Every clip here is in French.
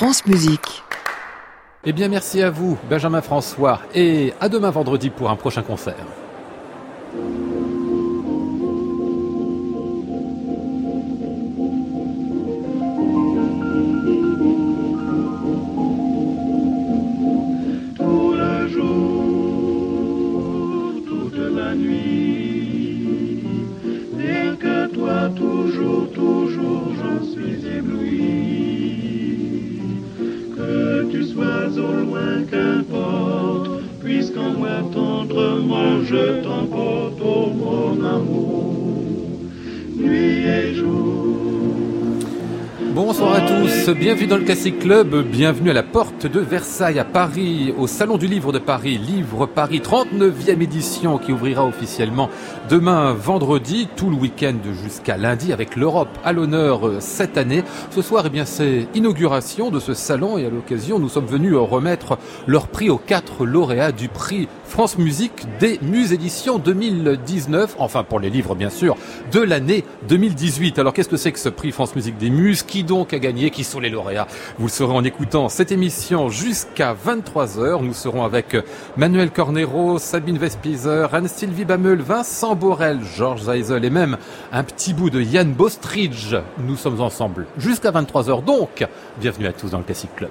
France Musique. Eh bien, merci à vous, Benjamin François, et à demain vendredi pour un prochain concert. Bienvenue dans le Classic Club, bienvenue à la porte de Versailles à Paris, au Salon du Livre de Paris, Livre Paris 39e édition qui ouvrira officiellement demain vendredi, tout le week-end jusqu'à lundi avec l'Europe à l'honneur euh, cette année. Ce soir, eh bien, c'est inauguration de ce salon et à l'occasion, nous sommes venus remettre leur prix aux quatre lauréats du prix France Musique des Muses Éditions 2019, enfin pour les livres bien sûr, de l'année 2018. Alors qu'est-ce que c'est que ce prix France Musique des Muses? Qui donc a gagné? Qui sont les lauréats? Vous le saurez en écoutant cette émission jusqu'à 23h. Nous serons avec Manuel Cornero, Sabine Vespizer, Anne-Sylvie Bameul, Vincent Borel, Georges Zeisel et même un petit bout de Yann Bostridge. Nous sommes ensemble jusqu'à 23h donc. Bienvenue à tous dans le Classic Club.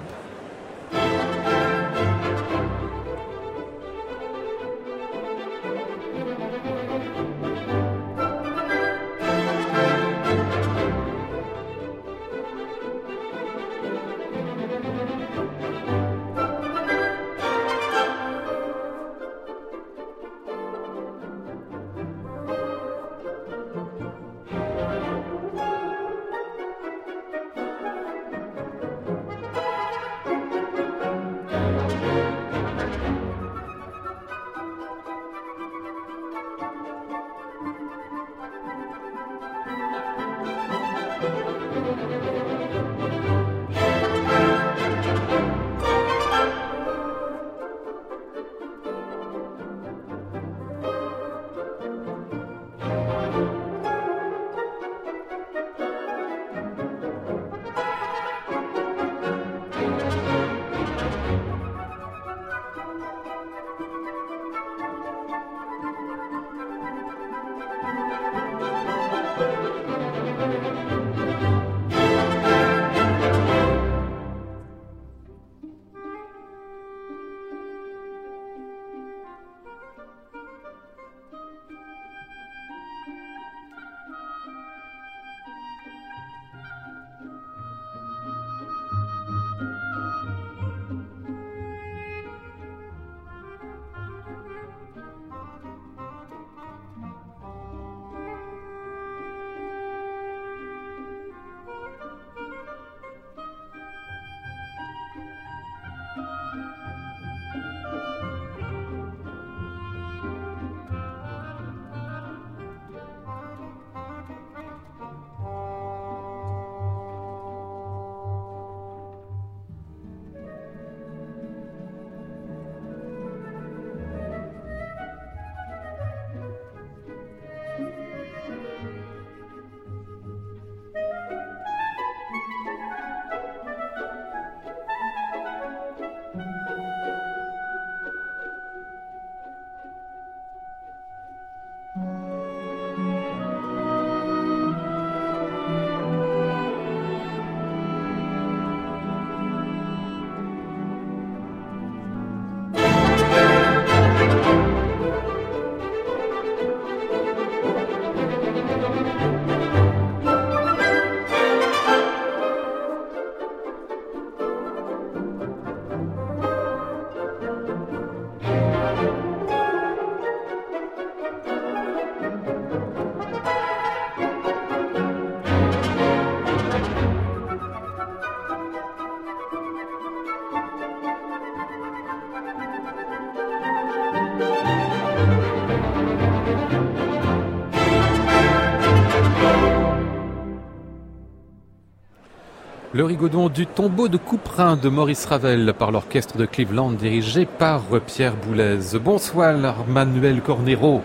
Le rigodon du tombeau de Couperin de Maurice Ravel par l'orchestre de Cleveland dirigé par Pierre Boulez. Bonsoir Manuel Cornero.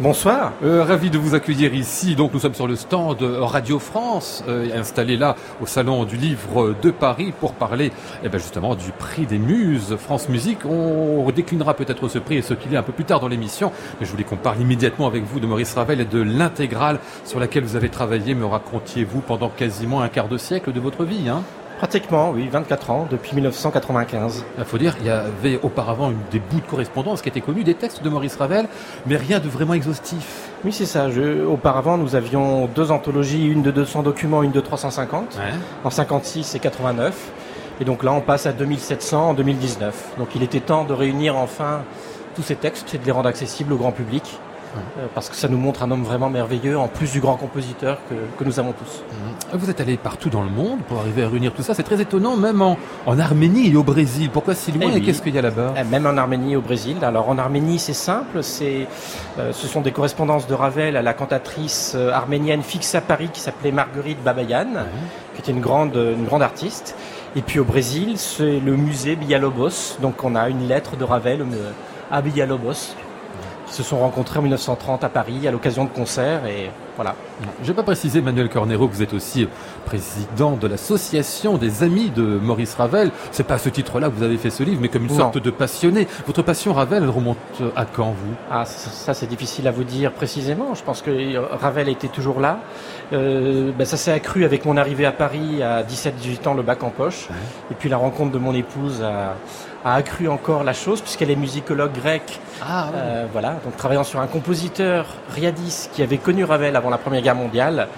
Bonsoir. Euh, ravi de vous accueillir ici. Donc nous sommes sur le stand Radio France, euh, installé là au salon du livre de Paris pour parler eh ben, justement du prix des muses France Musique. On déclinera peut-être ce prix et ce qu'il est un peu plus tard dans l'émission. Mais je voulais qu'on parle immédiatement avec vous de Maurice Ravel et de l'intégrale sur laquelle vous avez travaillé. Me racontiez-vous pendant quasiment un quart de siècle de votre vie hein Pratiquement, oui, 24 ans, depuis 1995. Il faut dire, il y avait auparavant des bouts de correspondance qui étaient connus, des textes de Maurice Ravel, mais rien de vraiment exhaustif. Oui, c'est ça. auparavant, nous avions deux anthologies, une de 200 documents, une de 350, en 56 et 89. Et donc là, on passe à 2700 en 2019. Donc il était temps de réunir enfin tous ces textes et de les rendre accessibles au grand public. Euh, parce que ça nous montre un homme vraiment merveilleux, en plus du grand compositeur que, nous avons tous. Mhm. Vous êtes allé partout dans le monde pour arriver à réunir tout ça. C'est très étonnant, même en, Arménie et au Brésil. Pourquoi si loin eh et, qu'est-ce qu'il y a là-bas eh, Même en Arménie et au Brésil. Alors en Arménie, c'est simple. C'est, euh, ce sont des correspondances de Ravel à la cantatrice euh, arménienne fixe à Paris qui s'appelait Marguerite Babayan, qui était une grande, une grande artiste. Et puis au Brésil, c'est le musée Villalobos. Donc on a une lettre de Ravel à Villalobos se sont rencontrés en 1930 à Paris à l'occasion de concerts et voilà. Je vais pas préciser, Manuel Cornero, que vous êtes aussi président de l'association des amis de Maurice Ravel. C'est pas à ce titre-là que vous avez fait ce livre, mais comme une sorte de passionné. Votre passion Ravel, elle remonte à quand, vous? Ah, ça, c'est difficile à vous dire précisément. Je pense que Ravel était toujours là. Euh, ben, ça s'est accru avec mon arrivée à Paris à 17-18 ans, le bac en poche. Et puis la rencontre de mon épouse a, accru encore la chose, puisqu'elle est musicologue grecque. Ah, euh, voilà, donc travaillant sur un compositeur, Riadis, qui avait connu Ravel avant la Première Guerre mondiale.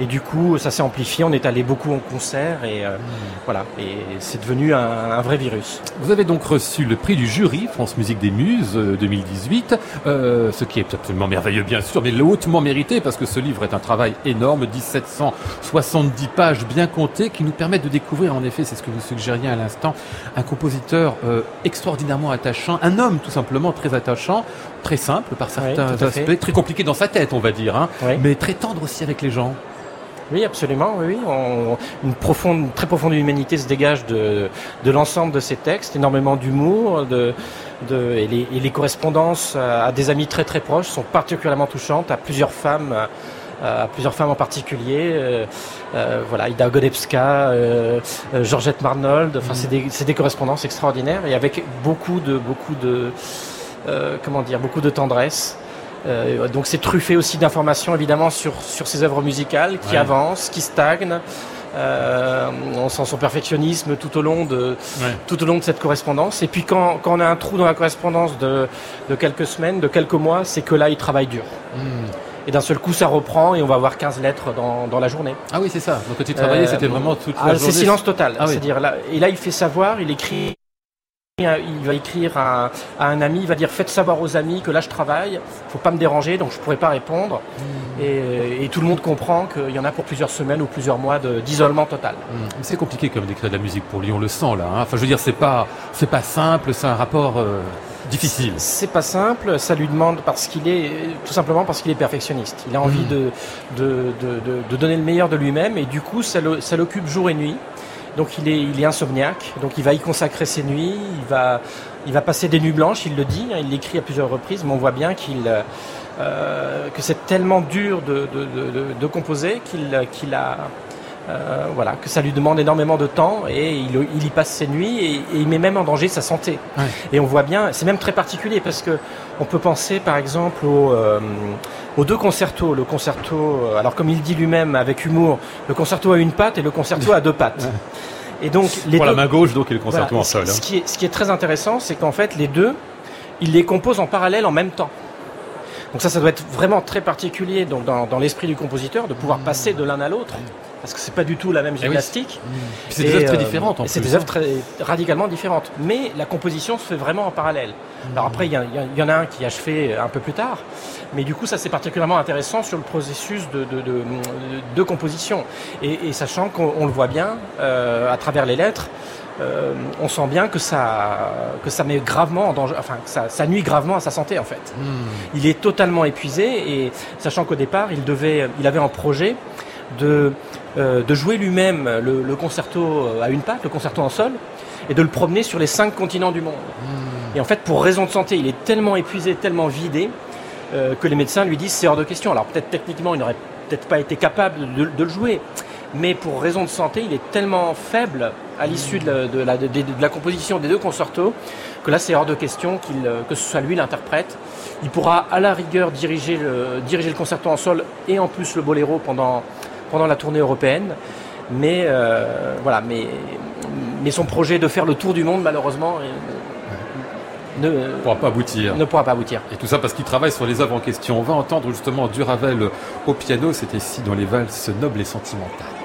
Et du coup, ça s'est amplifié. On est allé beaucoup en concert et euh, voilà. Et c'est devenu un, vrai virus. Vous avez donc reçu le prix du jury France Musique des Muses 2018, euh, euh, ce qui est absolument merveilleux bien sûr, mais hautement mérité parce que ce livre est un travail énorme, 1770 pages bien comptées, qui nous permettent de découvrir, en effet, c'est ce que vous suggériez à l'instant, un compositeur extraordinairement attachant, un homme tout simplement très attachant, très simple par certains aspects, très compliqué dans sa tête, on va dire, hein, mais très tendre aussi avec les gens. Oui, absolument. Oui, une profonde, très profonde humanité se dégage de, de l'ensemble de ces textes, énormément d'humour, de, de, et, les, et les correspondances à des amis très très proches sont particulièrement touchantes, à plusieurs femmes à plusieurs femmes en particulier. Euh, euh, voilà, Ida Godebska, euh, Georgette Marnold. Enfin, c'est des, des, correspondances extraordinaires et avec beaucoup de beaucoup de comment dire, beaucoup de tendresse. Euh, donc c'est truffé aussi d'informations évidemment sur, sur ces œuvres musicales qui avancent, qui stagnent. Euh, on sent son perfectionnisme tout au long de tout au long de cette correspondance. Et puis quand, quand on a un trou dans la correspondance de, de quelques semaines, de quelques mois, c'est que là il travaille dur. Hmm. Et d'un seul coup, ça reprend et on va avoir 15 lettres dans, dans la journée. Ah oui, c'est ça. Donc quand tu travaillais, euh, c'était vraiment toute la ah, journée. C'est silence total. Ah C'est-à-dire là, et là, il fait savoir, il écrit il va écrire à, un ami, il va dire faites savoir aux amis que là je travaille, faut pas me déranger, donc je pourrais pas répondre. Mmh. Et, tout le monde comprend qu'il y en a pour plusieurs semaines ou plusieurs mois d'isolement total. Mmh. C'est compliqué comme d'écrire de la musique pour lui, on le sent là. Hein. Enfin, je veux dire, c'est pas, c'est pas simple, c'est un rapport euh, difficile. C'est pas simple, ça lui demande parce qu'il est, tout simplement parce qu'il est perfectionniste. Il a envie mmh. de, de, de, donner le meilleur de lui-même et du coup, ça l'occupe jour et nuit. Donc il est, insomniaque, donc il va y consacrer ses nuits, il va, passer des nuits blanches, il le dit, hein, il l'écrit à plusieurs reprises, mais on voit bien qu'il, euh, que c'est tellement dur de, composer qu'il a, euh, voilà, que ça lui demande énormément de temps et il, il y passe ses nuits et, il met même en danger sa santé. Et on voit bien, c'est même très particulier parce que on peut penser par exemple euh, aux deux concertos. Le concerto, alors comme il dit lui-même avec humour, le concerto a une patte et le concerto a deux pattes. Et donc les pour la main gauche donc et le concerto en sol. Hein. Ce, qui est, ce qui est très intéressant, c'est qu'en fait les deux, il les compose en parallèle en même temps. Donc ça, ça doit être vraiment très particulier donc dans, dans l'esprit du compositeur de pouvoir passer de l'un à l'autre parce que c'est pas du tout la même eh gymnastique. C'est des œuvres très euh, différentes. C'est des œuvres très radicalement différentes, mais la composition se fait vraiment en parallèle. Alors après, il y, en a un qui a achevé un peu plus tard, mais du coup, ça c'est particulièrement intéressant sur le processus de, de, de, de composition. Et, et sachant qu'on le voit bien euh, à travers les lettres. Euh, on sent bien que ça, que ça met gravement en danger, enfin, que ça, ça nuit gravement à sa santé en fait. Hmm. Il est totalement épuisé et sachant qu'au départ, il devait, il avait un projet de euh, de jouer lui-même le, concerto euh, à une patte, le concerto en sol, et de le promener sur les cinq continents du monde. Hmm. Et en fait, pour raison de santé, il est tellement épuisé, tellement vidé, que les médecins lui disent c'est hors de question. Alors peut-être techniquement, il n'aurait peut-être pas été capable de, le jouer, mais pour raison de santé, il est tellement faible à l'issue de, la, composition des deux concertos que là, c'est hors de question que ce soit lui l'interprète. Il pourra à la rigueur diriger le, diriger le concerto en sol et en plus le boléro pendant, pendant la tournée européenne. Mais euh, voilà, mais, mais son projet de faire le tour du monde, malheureusement, ne pourra pas aboutir. Ne pourra pas aboutir. Et tout ça parce qu'il travaille sur les œuvres en question. On va entendre justement du Ravel au piano. C'était ici dans les valses nobles et sentimentales.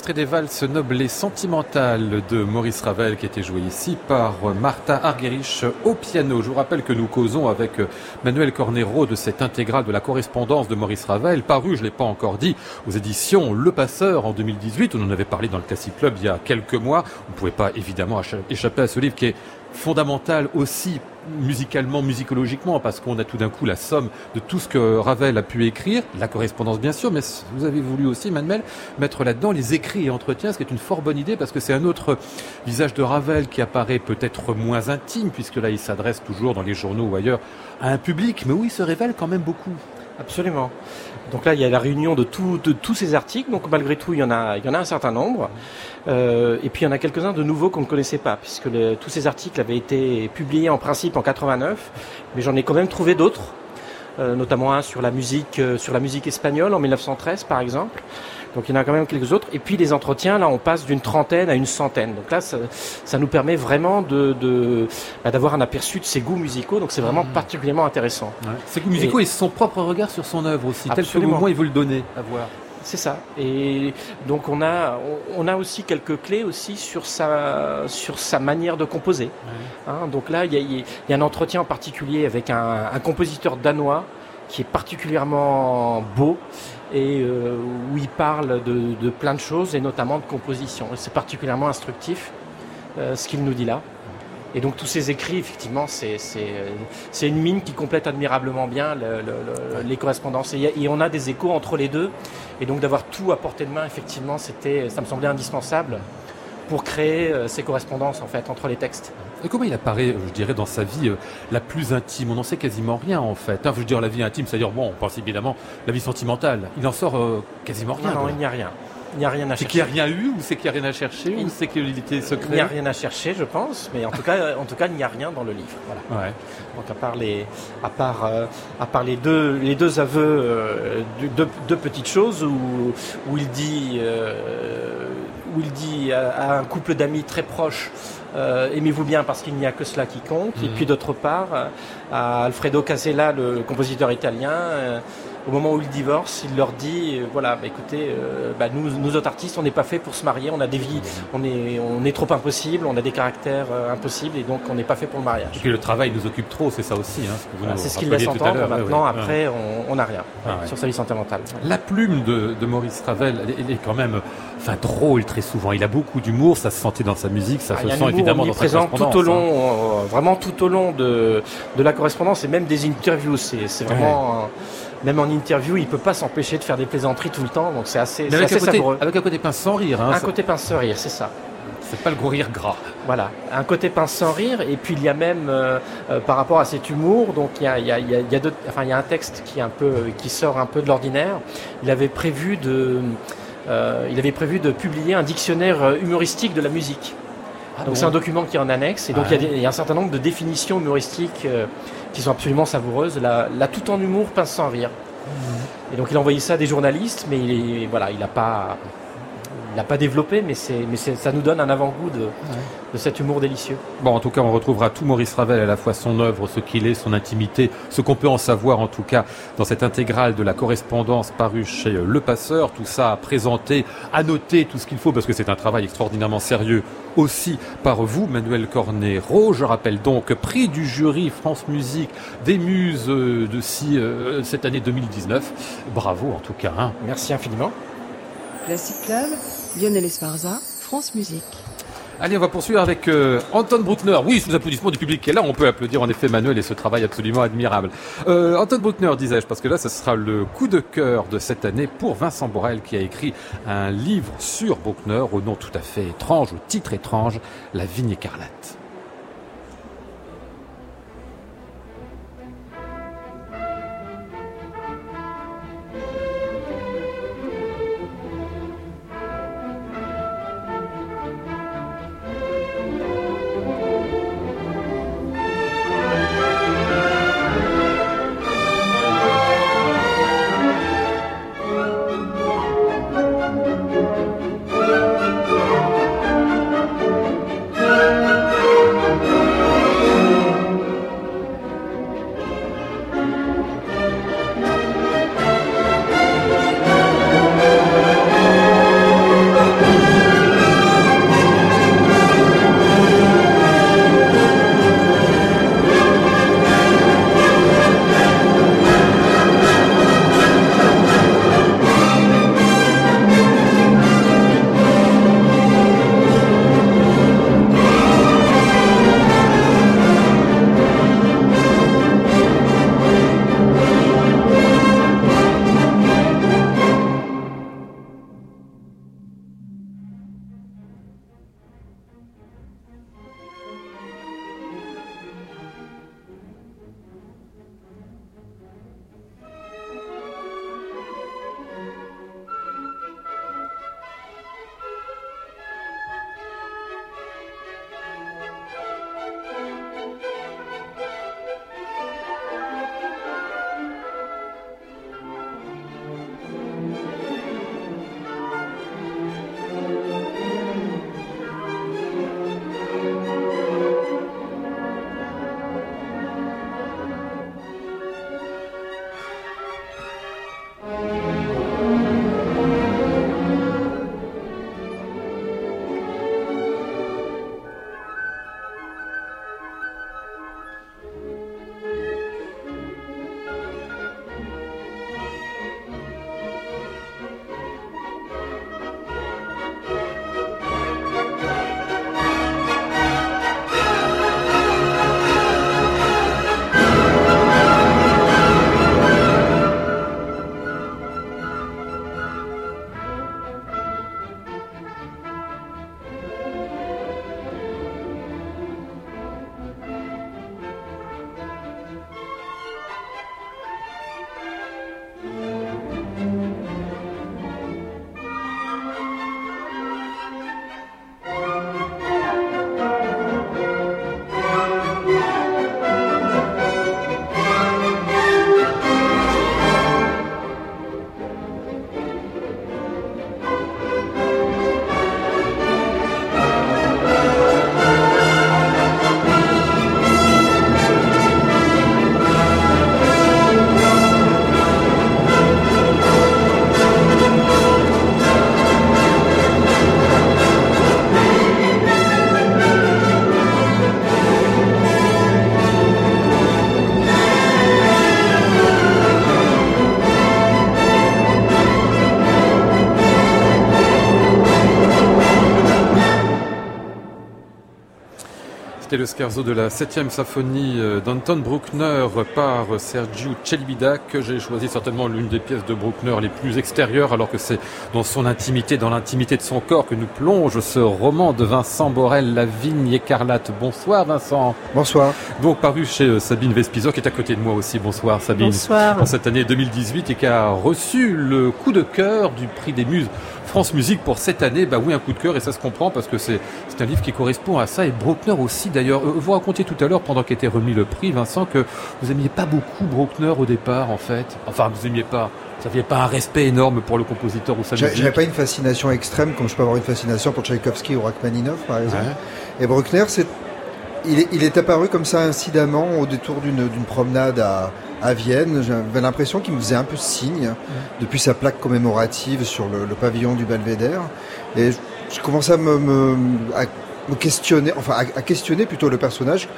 Extrait des valses nobles et sentimentales de Maurice Ravel qui été joué ici par Martha Argerich au piano. Je vous rappelle que nous causons avec Manuel Cornero de cette intégrale de la correspondance de Maurice Ravel, paru, je ne l'ai pas encore dit, aux éditions Le Passeur en 2018. On en avait parlé dans le Classic Club il y a quelques mois. On ne pouvait pas évidemment échapper à ce livre qui est fondamental aussi musicalement, musicologiquement, parce qu'on a tout d'un coup la somme de tout ce que Ravel a pu écrire, la correspondance bien sûr, mais vous avez voulu aussi, Manuel, mettre là-dedans les écrits et entretiens, ce qui est une fort bonne idée, parce que c'est un autre visage de Ravel qui apparaît peut-être moins intime, puisque là il s'adresse toujours dans les journaux ou ailleurs à un public, mais où il se révèle quand même beaucoup. Absolument. Donc là, il y a la réunion de, de tous ces articles. Donc malgré tout, il y en a, il y en a un certain nombre. Euh, et puis il y en a quelques-uns de nouveaux qu'on ne connaissait pas, puisque tous ces articles avaient été publiés en principe en 89, mais j'en ai quand même trouvé d'autres. notamment un sur la musique, sur la musique espagnole en 1913 par exemple. Donc il y en a quand même quelques autres. Et puis les entretiens, là, on passe d'une trentaine à une centaine. Donc là, ça, ça nous permet vraiment de, de bah, d'avoir un aperçu de ses goûts musicaux. Donc c'est vraiment mmh. particulièrement intéressant. Ouais. Ses goûts musicaux et, et son propre regard sur son œuvre aussi, Absolument. tel que au moins il veut le donner à voir. C'est ça. Et donc on a, on a aussi quelques clés aussi sur sa, sur sa manière de composer. Hein, donc là, il y a, y a, un entretien en particulier avec un, un compositeur danois qui est particulièrement beau et euh, où il parle de, de, plein de choses et notamment de composition. C'est particulièrement instructif euh, ce qu'il nous dit là. Et donc tous ces écrits, effectivement, c'est une mine qui complète admirablement bien le, le, le, les correspondances. Et, et, on a des échos entre les deux. Et donc d'avoir tout à portée de main, effectivement, ça me semblait indispensable pour créer euh, ces correspondances en fait entre les textes. Et comment il apparaît, je dirais, dans sa vie euh, la plus intime? On n'en sait quasiment rien en fait. Enfin, je veux dire la vie intime, c'est-à-dire bon, on pense évidemment la vie sentimentale. Il en sort euh, quasiment rien. Non, non il n'y a rien. Il n'y a rien à chercher. C'est qu'il n'y a rien eu ou c'est qu'il n'y a rien à chercher il... ou c'est qu'il était secret Il n'y a rien à chercher, je pense, mais en tout cas, en tout cas, il n'y a rien dans le livre. Voilà. Ouais. Donc à part les, à part, euh, à part les deux, les deux aveux, euh, deux, deux, petites choses où, où il dit, euh, où il dit à, à un couple d'amis très proches. Euh, aimez-vous bien parce qu'il n'y a que cela qui compte. Mmh. Et puis d'autre part, à Alfredo Casella, le, le compositeur italien, euh, au moment où il divorce, il leur dit euh, voilà, bah, écoutez, euh, bah, nous, nous autres artistes, on n'est pas fait pour se marier, on a des vies, on est, on est trop impossible, on a des caractères euh, impossibles et donc on n'est pas fait pour le mariage. Et puis le travail nous occupe trop, c'est ça aussi. Hein, ce voilà, c'est ce qu'il laisse entendre. Maintenant, ouais, ouais. après, on n'a rien ah, sur sa vie sentimentale. La plume de, de Maurice Ravel, elle, est quand même, enfin drôle très souvent. Il a beaucoup d'humour, ça se sentait dans sa musique, ça ah, se sent évidemment dans sa correspondance. tout au long, hein. vraiment tout au long de, de la correspondance et même des interviews. C'est vraiment. Même en interview, il peut pas s'empêcher de faire des plaisanteries tout le temps, donc c'est assez, Mais avec assez un côté, savoureux. Avec un côté pince sans rire. Hein, un côté pince sans rire, c'est ça. C'est pas le gros rire gras. Voilà, un côté pince sans rire, et puis il y a même euh, euh, par rapport à cet humour, donc il y a, il y a, il y a, deux, enfin, il y a un texte qui, est un peu, qui sort un peu de l'ordinaire. Il avait prévu de, euh, il avait prévu de publier un dictionnaire humoristique de la musique. Ah donc bon c'est un document qui est en annexe, et donc ah il, y a des, il y a un certain nombre de définitions humoristiques qui sont absolument savoureuses. La tout en humour, pince sans rire. Et donc il a envoyé ça à des journalistes, mais il est, voilà, il n'a pas, il n'a pas développé, mais, ça nous donne un avant-goût de, ouais. de cet humour délicieux. Bon, en tout cas, on retrouvera tout Maurice Ravel, à la fois son œuvre, ce qu'il est, son intimité, ce qu'on peut en savoir, en tout cas, dans cette intégrale de la correspondance parue chez Le Passeur. Tout ça à présenter, à noter tout ce qu'il faut, parce que c'est un travail extraordinairement sérieux aussi par vous, Manuel Cornet-Ro. Je rappelle donc prix du jury France Musique des Muses de si, euh, cette année 2019. Bravo, en tout cas. Hein. Merci infiniment. Classic Club, Lionel Esparza, France Musique. Allez, on va poursuivre avec euh, Anton Bruckner. Oui, sous applaudissements du public qui est là, on peut applaudir en effet Manuel et ce travail absolument admirable. Euh, Anton Bruckner, disais-je, parce que là, ce sera le coup de cœur de cette année pour Vincent Borel qui a écrit un livre sur Bruckner au nom tout à fait étrange, au titre étrange, La vigne écarlate. C'était le scherzo de la 7e symphonie euh, d'Anton Bruckner par Sergiu Celibidac. que j'ai choisi certainement l'une des pièces de Bruckner les plus extérieures alors que c'est dans son intimité, dans l'intimité de son corps que nous plonge ce roman de Vincent Borel, La vigne écarlate. Bonsoir Vincent. Bonsoir. Donc paru chez euh, Sabine Vespizer qui est à côté de moi aussi. Bonsoir Sabine. Bonsoir. En cette année 2018 et qui a reçu le coup de cœur du prix des muses France Musique pour cette année, bah oui, un coup de cœur et ça se comprend parce que c'est un livre qui correspond à ça et Bruckner aussi d'ailleurs. Euh, vous racontiez tout à l'heure pendant qu'était remis le prix, Vincent, que vous aimiez pas beaucoup Bruckner au départ en fait. Enfin, vous aimiez pas. Vous n'aviez pas un respect énorme pour le compositeur ou sa musique J'avais pas une fascination extrême comme je peux avoir une fascination pour Tchaïkovski ou Rachmaninov par exemple. Et Bruckner, c'est il est, il est, apparu comme ça incidemment au détour d'une promenade à, à Vienne. J'avais l'impression qu'il me faisait un peu signe depuis sa plaque commémorative sur le, le pavillon du Belvédère. Et je, commençais à me, me, à me questionner, enfin à, à, questionner plutôt le personnage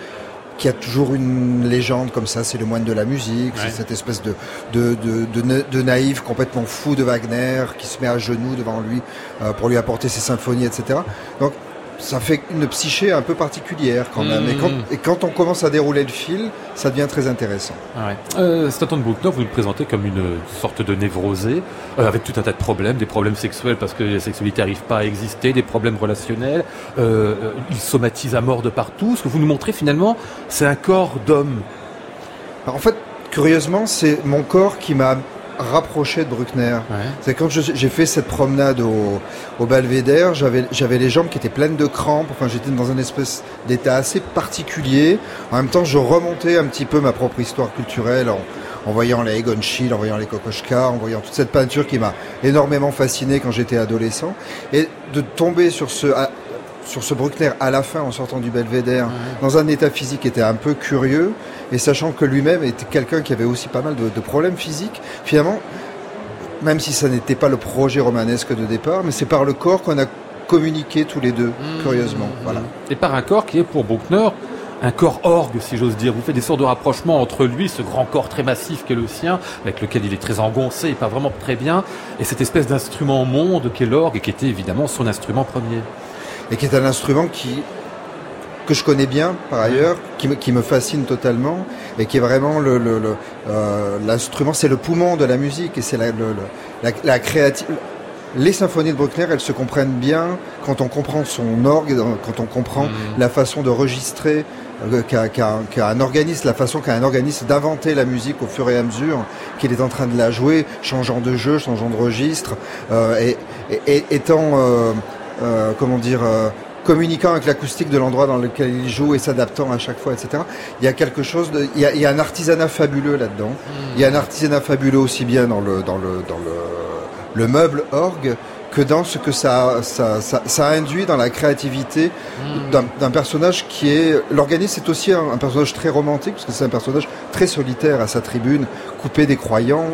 qui a toujours une légende comme ça, c'est le moine de la musique, ouais. c'est cette espèce de de, de, de, de, naïf complètement fou de Wagner qui se met à genoux devant lui euh, pour lui apporter ses symphonies, etc. Donc ça fait une psyché un peu particulière quand même. Mmh. Et, quand, et, quand, on commence à dérouler le fil, ça devient très intéressant. Ah ouais. euh, Staton Bruckner, vous le présentez comme une sorte de névrosé, euh, avec tout un tas de problèmes, des problèmes sexuels parce que la sexualité n'arrive pas à exister, des problèmes relationnels. Euh, il somatise à mort de partout. Ce que vous nous montrez finalement, c'est un corps d'homme. En fait, curieusement, c'est mon corps qui m'a rapproché de Bruckner. Ouais. C'est quand j'ai fait cette promenade au, au Belvédère, j'avais j'avais les jambes qui étaient pleines de crampes. Enfin, j'étais dans un espèce d'état assez particulier. En même temps, je remontais un petit peu ma propre histoire culturelle en, en voyant les Egon Schiele, en voyant les Kokoschka, en voyant toute cette peinture qui m'a énormément fasciné quand j'étais adolescent. Et de tomber sur ce sur ce Bruckner à la fin en sortant du Belvédère ouais. dans un état physique qui était un peu curieux et sachant que lui-même était quelqu'un qui avait aussi pas mal de, de, problèmes physiques finalement même si ça n'était pas le projet romanesque de départ mais c'est par le corps qu'on a communiqué tous les deux mmh. curieusement voilà et par un corps qui est pour Bruckner un corps orgue, si j'ose dire. Vous faites des sortes de rapprochements entre lui, ce grand corps très massif qu'est le sien, avec lequel il est très engoncé et pas vraiment très bien, et cette espèce d'instrument monde qu'est l'orgue, et qui était évidemment son instrument premier et qui est un instrument qui que je connais bien par ailleurs, qui me, qui me fascine totalement et qui est vraiment le, le, le euh, l'instrument, c'est le poumon de la musique et c'est la, le, la, la créative. Les symphonies de Bruckner, elles se comprennent bien quand on comprend son orgue, quand on comprend mmh. la façon de registrer euh, qu'a qu qu un organisme, la façon qu'a un organisme d'inventer la musique au fur et à mesure qu'il est en train de la jouer, changeant de jeu, changeant de registre, euh, et, et, et, étant euh, comment dire, euh, communiquant avec l'acoustique de l'endroit dans lequel il joue et s'adaptant à chaque fois, etc. Il y a quelque chose il y a, un artisanat fabuleux là-dedans. Il y a un artisanat fabuleux aussi bien dans le dans le dans le, le meuble orgue que dans ce que ça, ça, ça, induit dans la créativité d'un personnage qui est... L'organisme c'est aussi un, un, personnage très romantique, parce que c'est un personnage très solitaire à sa tribune, coupé des croyants,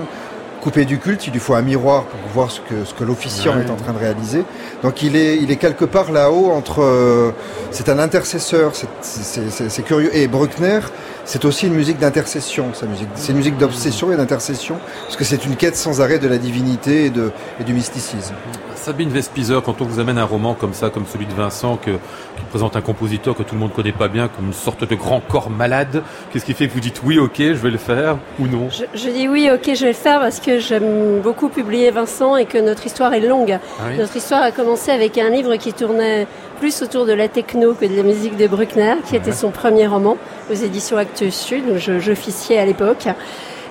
coupé du culte, il lui faut un miroir pour voir ce que, ce que l'officiant ouais. est en train de réaliser. Donc il est, il est quelque part là-haut entre... Euh, c'est un intercesseur, c'est curieux. Et Bruckner, c'est aussi une musique d'intercession, sa musique. C'est une musique d'obsession et d'intercession, parce que c'est une quête sans arrêt de la divinité et, de, et du mysticisme. Sabine Vespizer, quand on vous amène un roman comme ça, comme celui de Vincent, que, qui présente un compositeur que tout le monde connaît pas bien, comme une sorte de grand corps malade, qu'est-ce qui fait que vous dites oui, ok, je vais le faire, ou non? Je, je, dis oui, ok, je vais le faire parce que j'aime beaucoup publier Vincent et que notre histoire est longue. Ah oui? Notre histoire a commencé avec un livre qui tournait plus autour de la techno que de la musique de Bruckner, qui était son premier roman aux éditions Actes Sud, où j'officiais à l'époque.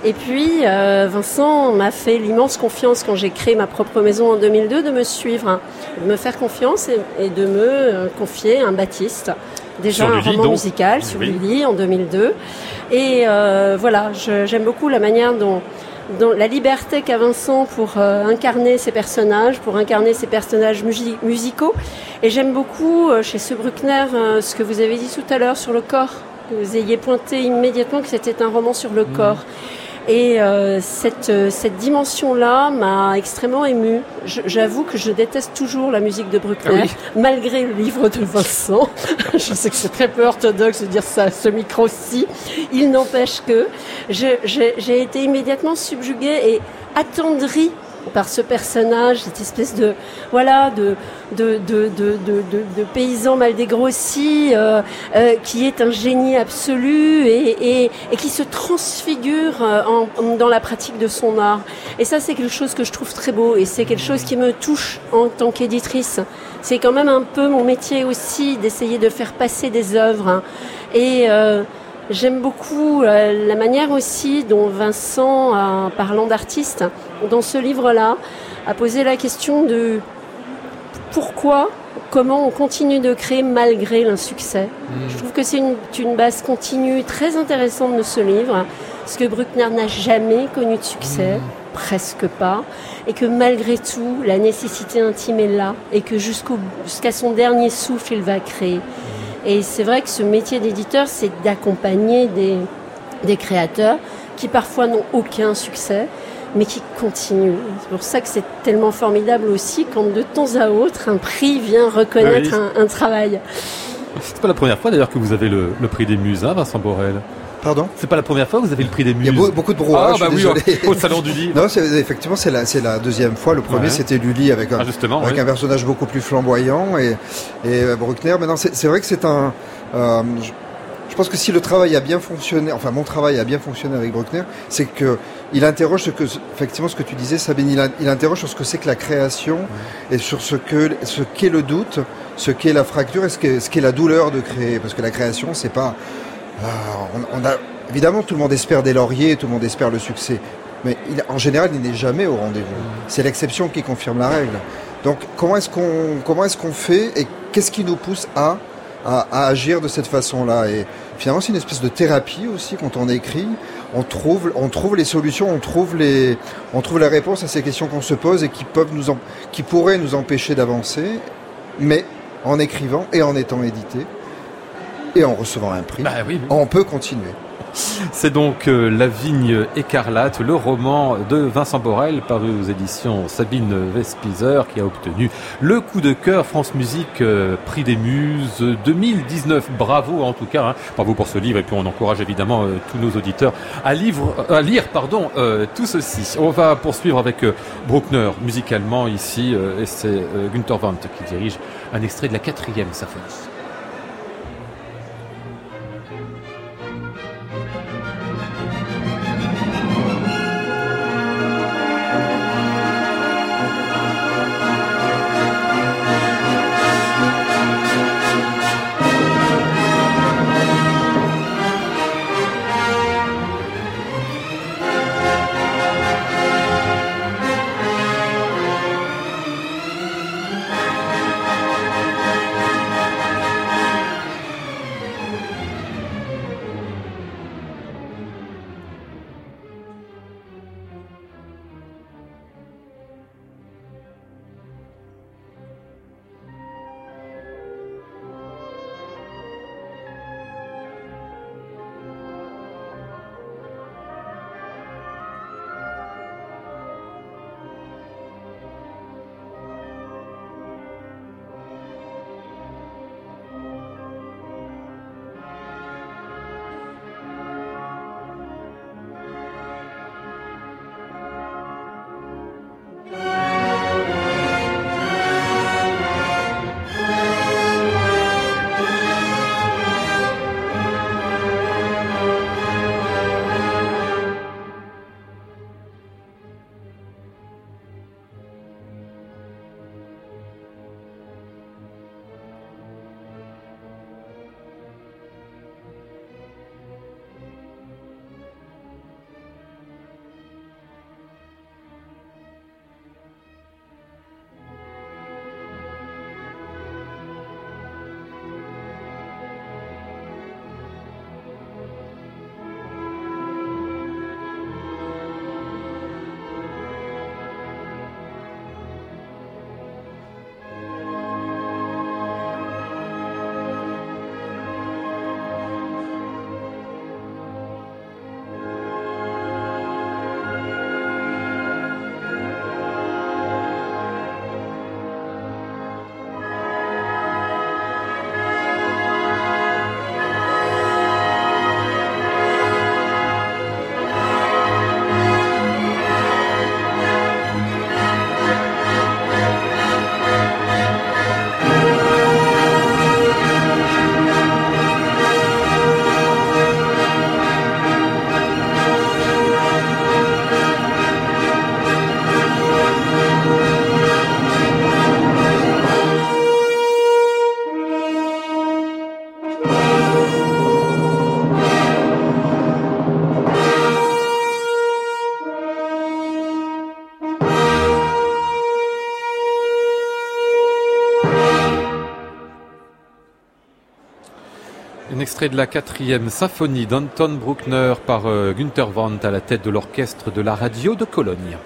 Et puis, euh, Vincent m'a fait l'immense confiance quand j'ai créé ma propre maison en 2002 de me suivre, hein, de me faire confiance et, et de me euh, confier un Baptiste. Déjà sur un roman donc. musical sur oui. Lully en 2002. Et euh, voilà, j'aime beaucoup la manière dont, dont la liberté qu'a Vincent pour euh, incarner ses personnages, pour incarner ses personnages musi musicaux. Et j'aime beaucoup euh, chez ce Bruckner euh, ce que vous avez dit tout à l'heure sur le corps. Que vous ayez pointé immédiatement que c'était un roman sur le mmh. corps. Et euh, cette, euh, cette dimension-là m'a extrêmement émue. J'avoue que je déteste toujours la musique de Bruckner, ah oui. malgré le livre de Vincent. je sais que c'est très peu orthodoxe de dire ça à ce micro-ci. Il n'empêche que j'ai été immédiatement subjuguée et attendrie par ce personnage, cette espèce de voilà de de, de, de, de paysan mal dégrossi euh, euh, qui est un génie absolu et, qui se transfigure euh, en, dans la pratique de son art. Et ça, c'est quelque chose que je trouve très beau et c'est quelque chose qui me touche en tant qu'éditrice. C'est quand même un peu mon métier aussi d'essayer de faire passer des œuvres. Hein. Et J'aime beaucoup la manière aussi dont Vincent, en parlant d'artistes, dans ce livre-là, a posé la question de pourquoi, comment on continue de créer malgré l'insuccès. Mmh. Je trouve que c'est une, une, base continue très intéressante de ce livre, parce que Bruckner n'a jamais connu de succès, mmh. presque pas, et que malgré tout, la nécessité intime est là, et que jusqu'à son dernier souffle, il va créer. Et c'est vrai que ce métier d'éditeur, c'est d'accompagner des, des créateurs qui parfois n'ont aucun succès, mais qui continuent. C'est pour ça que c'est tellement formidable aussi quand de temps à autre un prix vient reconnaître oui. un, un, travail. C'est pas la première fois d'ailleurs que vous avez le, le prix des muses, hein, Vincent Borel. Pardon? C'est pas la première fois que vous avez le prix des muses. Il y a beaucoup de brouhaha. Ah, bah oui, au salon du livre. non, effectivement, c'est la, la deuxième fois. Le premier, ouais. c'était Lully avec, un, ah, avec oui. un personnage beaucoup plus flamboyant et, et euh, Bruckner. Maintenant, c'est vrai que c'est un. Euh, je, je pense que si le travail a bien fonctionné, enfin mon travail a bien fonctionné avec Bruckner, c'est que il interroge ce que, effectivement, ce que tu disais, Sabine, il, il interroge sur ce que c'est que la création et sur ce que, ce qu'est le doute, ce qu'est la fracture et ce qu'est, ce qu'est la douleur de créer. Parce que la création, c'est pas, euh, on, on a, Évidemment, tout le monde espère des lauriers, tout le monde espère le succès. Mais il, en général, il n'est jamais au rendez-vous. C'est l'exception qui confirme la règle. Donc, comment est-ce qu'on comment est-ce qu'on fait et qu'est-ce qui nous pousse à, à, à agir de cette façon-là Et finalement, c'est une espèce de thérapie aussi quand on écrit. On trouve, on trouve les solutions, on trouve les, on trouve la réponse à ces questions qu'on se pose et qui peuvent nous, en, qui pourraient nous empêcher d'avancer, mais en écrivant et en étant édité et en recevant un prix, bah oui, oui. on peut continuer. C'est donc euh, La Vigne écarlate, le roman de Vincent Borel, paru aux éditions Sabine Vespizer, qui a obtenu le coup de cœur France Musique euh, Prix des Muses 2019. Bravo en tout cas, hein. bravo pour ce livre, et puis on encourage évidemment euh, tous nos auditeurs à, lire pardon, tout ceci. On va poursuivre avec Bruckner musicalement ici, et c'est Günther Wendt qui dirige un extrait de la quatrième symphonie. Un extrait de la quatrième symphonie d'Anton Bruckner par euh, Günther Wendt à la tête de l'orchestre de la radio de Cologne.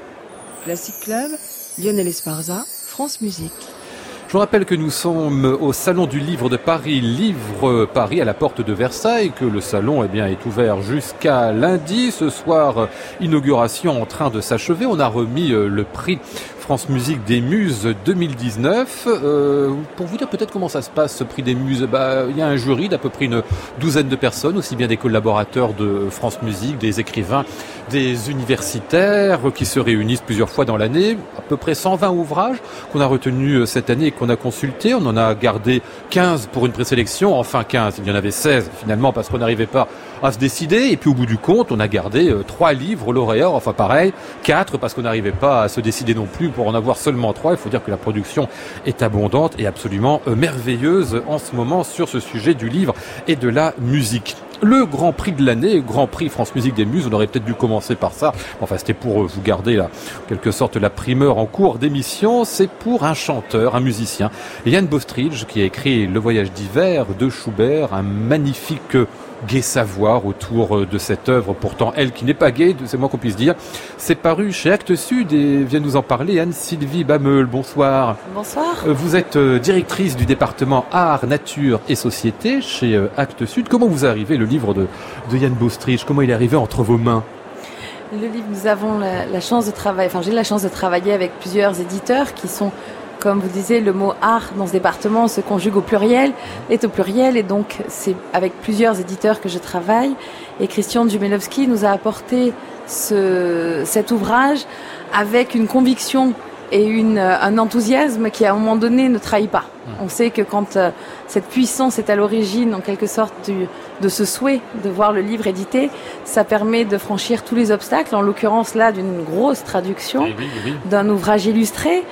Classic Club, Lionel Esparza, France Musique. Je vous rappelle que nous sommes au Salon du Livre de Paris, Livre Paris à la porte de Versailles, que le salon eh bien, est ouvert jusqu'à lundi. Ce soir, inauguration en train de s'achever. On a remis euh, le prix France Musique des Muses 2019. Euh, pour vous dire peut-être comment ça se passe, ce prix des Muses, bah, il y a un jury d'à peu près une douzaine de personnes, aussi bien des collaborateurs de France Musique, des écrivains, des universitaires qui se réunissent plusieurs fois dans l'année. À peu près 120 ouvrages qu'on a retenus cette année et qu'on a consultés. On en a gardé 15 pour une présélection, enfin 15, il y en avait 16 finalement parce qu'on n'arrivait pas à se décider. Et puis au bout du compte, on a gardé euh, trois livres lauréats, enfin pareil, quatre parce qu'on n'arrivait pas à se décider non plus en avoir seulement trois. Il faut dire que la production est abondante et absolument euh, merveilleuse en ce moment sur ce sujet du livre et de la musique. Le Grand Prix de l'année, Grand Prix France Musique des Muses, on aurait peut-être dû commencer par ça. Enfin, c'était pour euh, vous garder là, quelque sorte la primeur en cours d'émission. C'est pour un chanteur, un musicien, Yann Bostridge, qui a écrit Le Voyage d'hiver de Schubert, un magnifique gai savoir autour euh, de cette œuvre, pourtant elle qui n'est pas gaie, c'est moi qu'on puisse dire. C'est paru chez Actes Sud et vient nous en parler Anne-Sylvie Bameul. Bonsoir. Bonsoir. Euh, vous êtes euh, directrice du département Art, Nature et Société chez Actes Sud. Comment vous arrivez le livre de, de Yann Bostrich? Comment il est arrivé entre vos mains? Le livre, nous avons la, la chance de travailler, enfin j'ai la chance de travailler avec plusieurs éditeurs qui sont comme vous disiez, le mot art dans ce département se conjugue au pluriel, est au pluriel, et donc c'est avec plusieurs éditeurs que je travaille. Et Christian Dumelowski nous a apporté ce, cet ouvrage avec une conviction et une, un enthousiasme qui, à un moment donné, ne trahit pas. On sait que quand euh, cette puissance est à l'origine, en quelque sorte, du, de ce souhait de voir le livre édité, ça permet de franchir tous les obstacles, en l'occurrence là d'une grosse traduction, oui, oui. d'un ouvrage illustré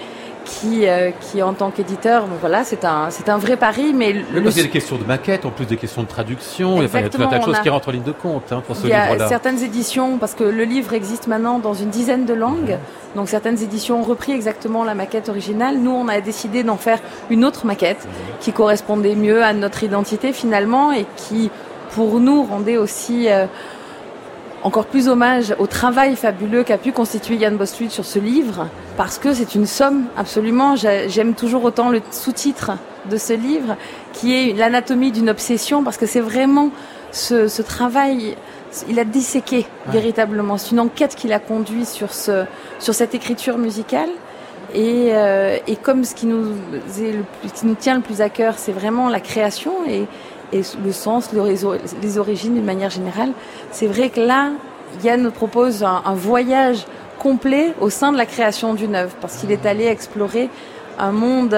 qui, euh, qui en tant qu'éditeur, bon, voilà, c'est un, c'est un vrai pari. Mais le... il y a des questions de maquette, en plus des questions de traduction. Il y a tout un tas de choses a... qui rentrent en ligne de compte hein, pour ce livre-là. Il y a certaines éditions, parce que le livre existe maintenant dans une dizaine de langues. Mmh. Donc certaines éditions ont repris exactement la maquette originale. Nous, on a décidé d'en faire une autre maquette mmh. qui correspondait mieux à notre identité finalement et qui, pour nous, rendait aussi euh, encore plus hommage au travail fabuleux qu'a pu constituer Yann Bostwitch sur ce livre, parce que c'est une somme absolument. J'aime toujours autant le sous-titre de ce livre, qui est l'anatomie d'une obsession, parce que c'est vraiment ce, ce, travail. Il a disséqué ouais. véritablement. C'est une enquête qu'il a conduit sur ce, sur cette écriture musicale. Et, euh, et comme ce qui nous, est le plus, qui nous tient le plus à cœur, c'est vraiment la création et, et le sens, les origines d'une manière générale. C'est vrai que là, Yann nous propose un, voyage complet au sein de la création d'une œuvre, parce qu'il est allé explorer un monde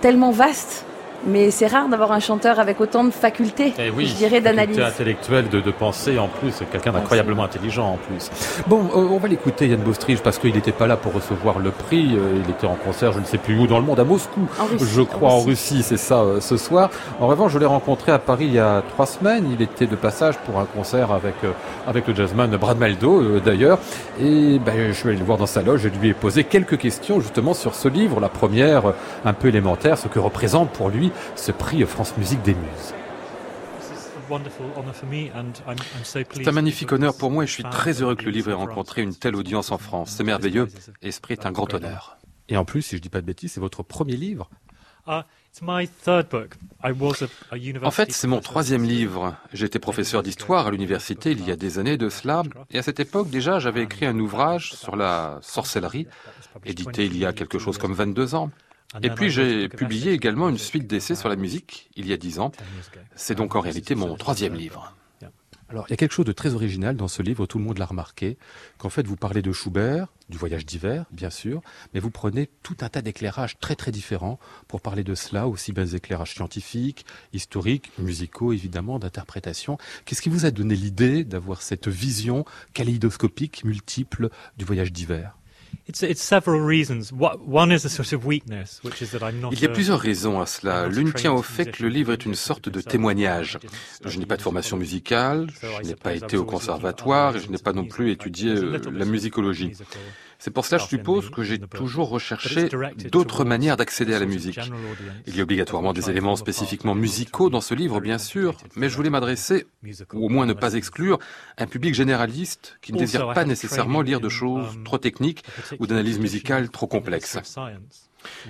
tellement vaste mais c'est rare d'avoir un chanteur avec autant de facultés, Et oui, je dirais, d'analyse. intellectuelle de, de pensée en plus, quelqu'un d'incroyablement intelligent en plus. Bon, euh, on va l'écouter Yann Bostrige parce qu'il n'était pas là pour recevoir le prix, euh, il était en concert, je ne sais plus où dans le monde, à Moscou, Russie, je crois en Russie, c'est ça, euh, ce soir. En revanche, je l'ai rencontré à Paris il y a trois semaines, il était de passage pour un concert avec, euh, avec le jazzman Brad Maldo euh, d'ailleurs, et ben, je suis allé le voir dans sa loge, je lui ai posé quelques questions justement sur ce livre, la première un peu élémentaire, ce que représente pour lui ce prix France Musique des Muses. C'est un magnifique honneur pour moi et je suis très heureux que le livre ait rencontré une telle audience en France. C'est merveilleux et ce prix est un grand honneur. Et en plus, si je dis pas de bêtises, c'est votre premier livre. Uh, En fait, c'est mon troisième livre. J'étais professeur d'histoire à l'université il y a des années de cela, et à cette époque déjà, j'avais écrit un ouvrage sur la sorcellerie, édité il y a quelque chose comme 22 ans. Et puis j'ai publié également une suite d'essais sur la musique il y a dix ans. C'est donc en réalité mon troisième livre. Alors, il y a quelque chose de très original dans ce livre, tout le monde l'a remarqué, qu'en fait, vous parlez de Schubert, du voyage d'hiver, bien sûr, mais vous prenez tout un tas d'éclairages très très différents pour parler de cela, aussi bien des éclairages scientifiques, historiques, musicaux, évidemment, d'interprétation. Qu'est-ce qui vous a donné l'idée d'avoir cette vision kaléidoscopique, multiple du voyage d'hiver? It's, it's several reasons. One is a sort of weakness, which is that I'm not Il y a plusieurs raisons à cela. L'une tient au fait que le livre est une sorte de témoignage. Je n'ai pas de formation musicale, je n'ai pas été au conservatoire et je n'ai pas non plus étudié la musicologie. C'est pour cela, je suppose, que j'ai toujours recherché d'autres manières d'accéder à la musique. Il y a obligatoirement des éléments spécifiquement musicaux dans ce livre, bien sûr, mais je voulais m'adresser, ou au moins ne pas exclure, un public généraliste qui ne désire pas nécessairement lire de choses trop techniques ou d'analyse musicale trop complexes.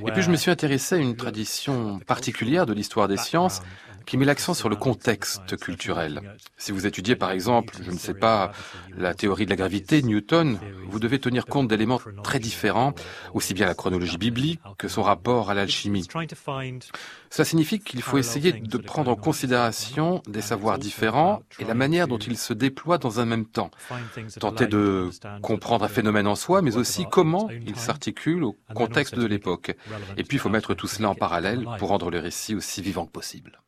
Et puis je me suis intéressé à une tradition particulière de l'histoire des sciences qui met l'accent sur le contexte culturel. Si vous étudiez par exemple, je ne sais pas, la théorie de la gravité Newton, vous devez tenir compte d'éléments très différents, aussi bien la chronologie biblique que son rapport à l'alchimie. Cela signifie qu'il faut essayer de prendre en considération des savoirs différents et la manière dont ils se déploient dans un même temps. Tenter de comprendre un phénomène en soi, mais aussi comment il s'articule au contexte de l'époque. Et puis il faut mettre tout cela en parallèle pour rendre le récit aussi vivant que possible.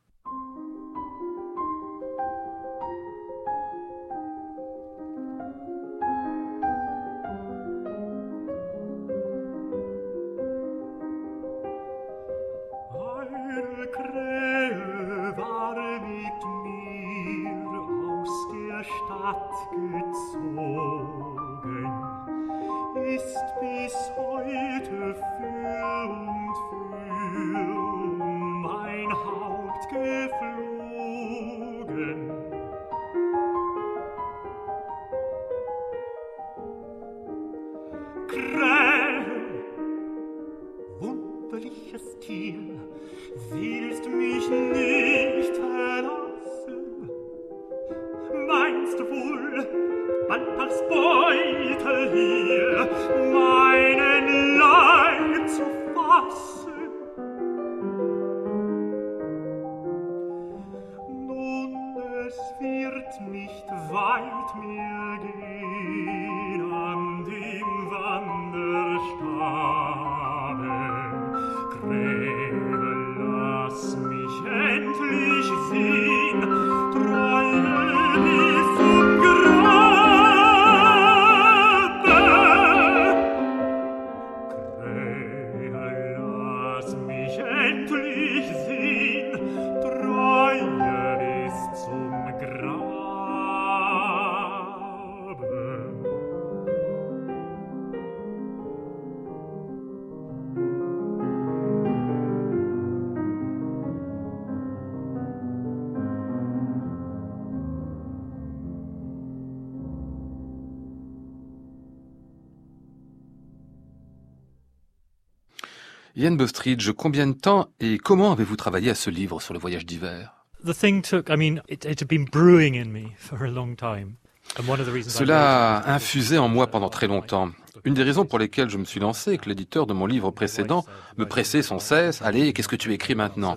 Yann Bostridge, combien de temps et comment avez-vous travaillé à ce livre sur le voyage d'hiver? The thing took, I mean, it, it had been brewing in me for a long time. And one of the reasons I Cela wrote it a infusé en moi pendant très longtemps. Une des raisons pour lesquelles je me suis lancé est que l'éditeur de mon livre précédent me pressait sans cesse. Allez, qu'est-ce que tu écris maintenant?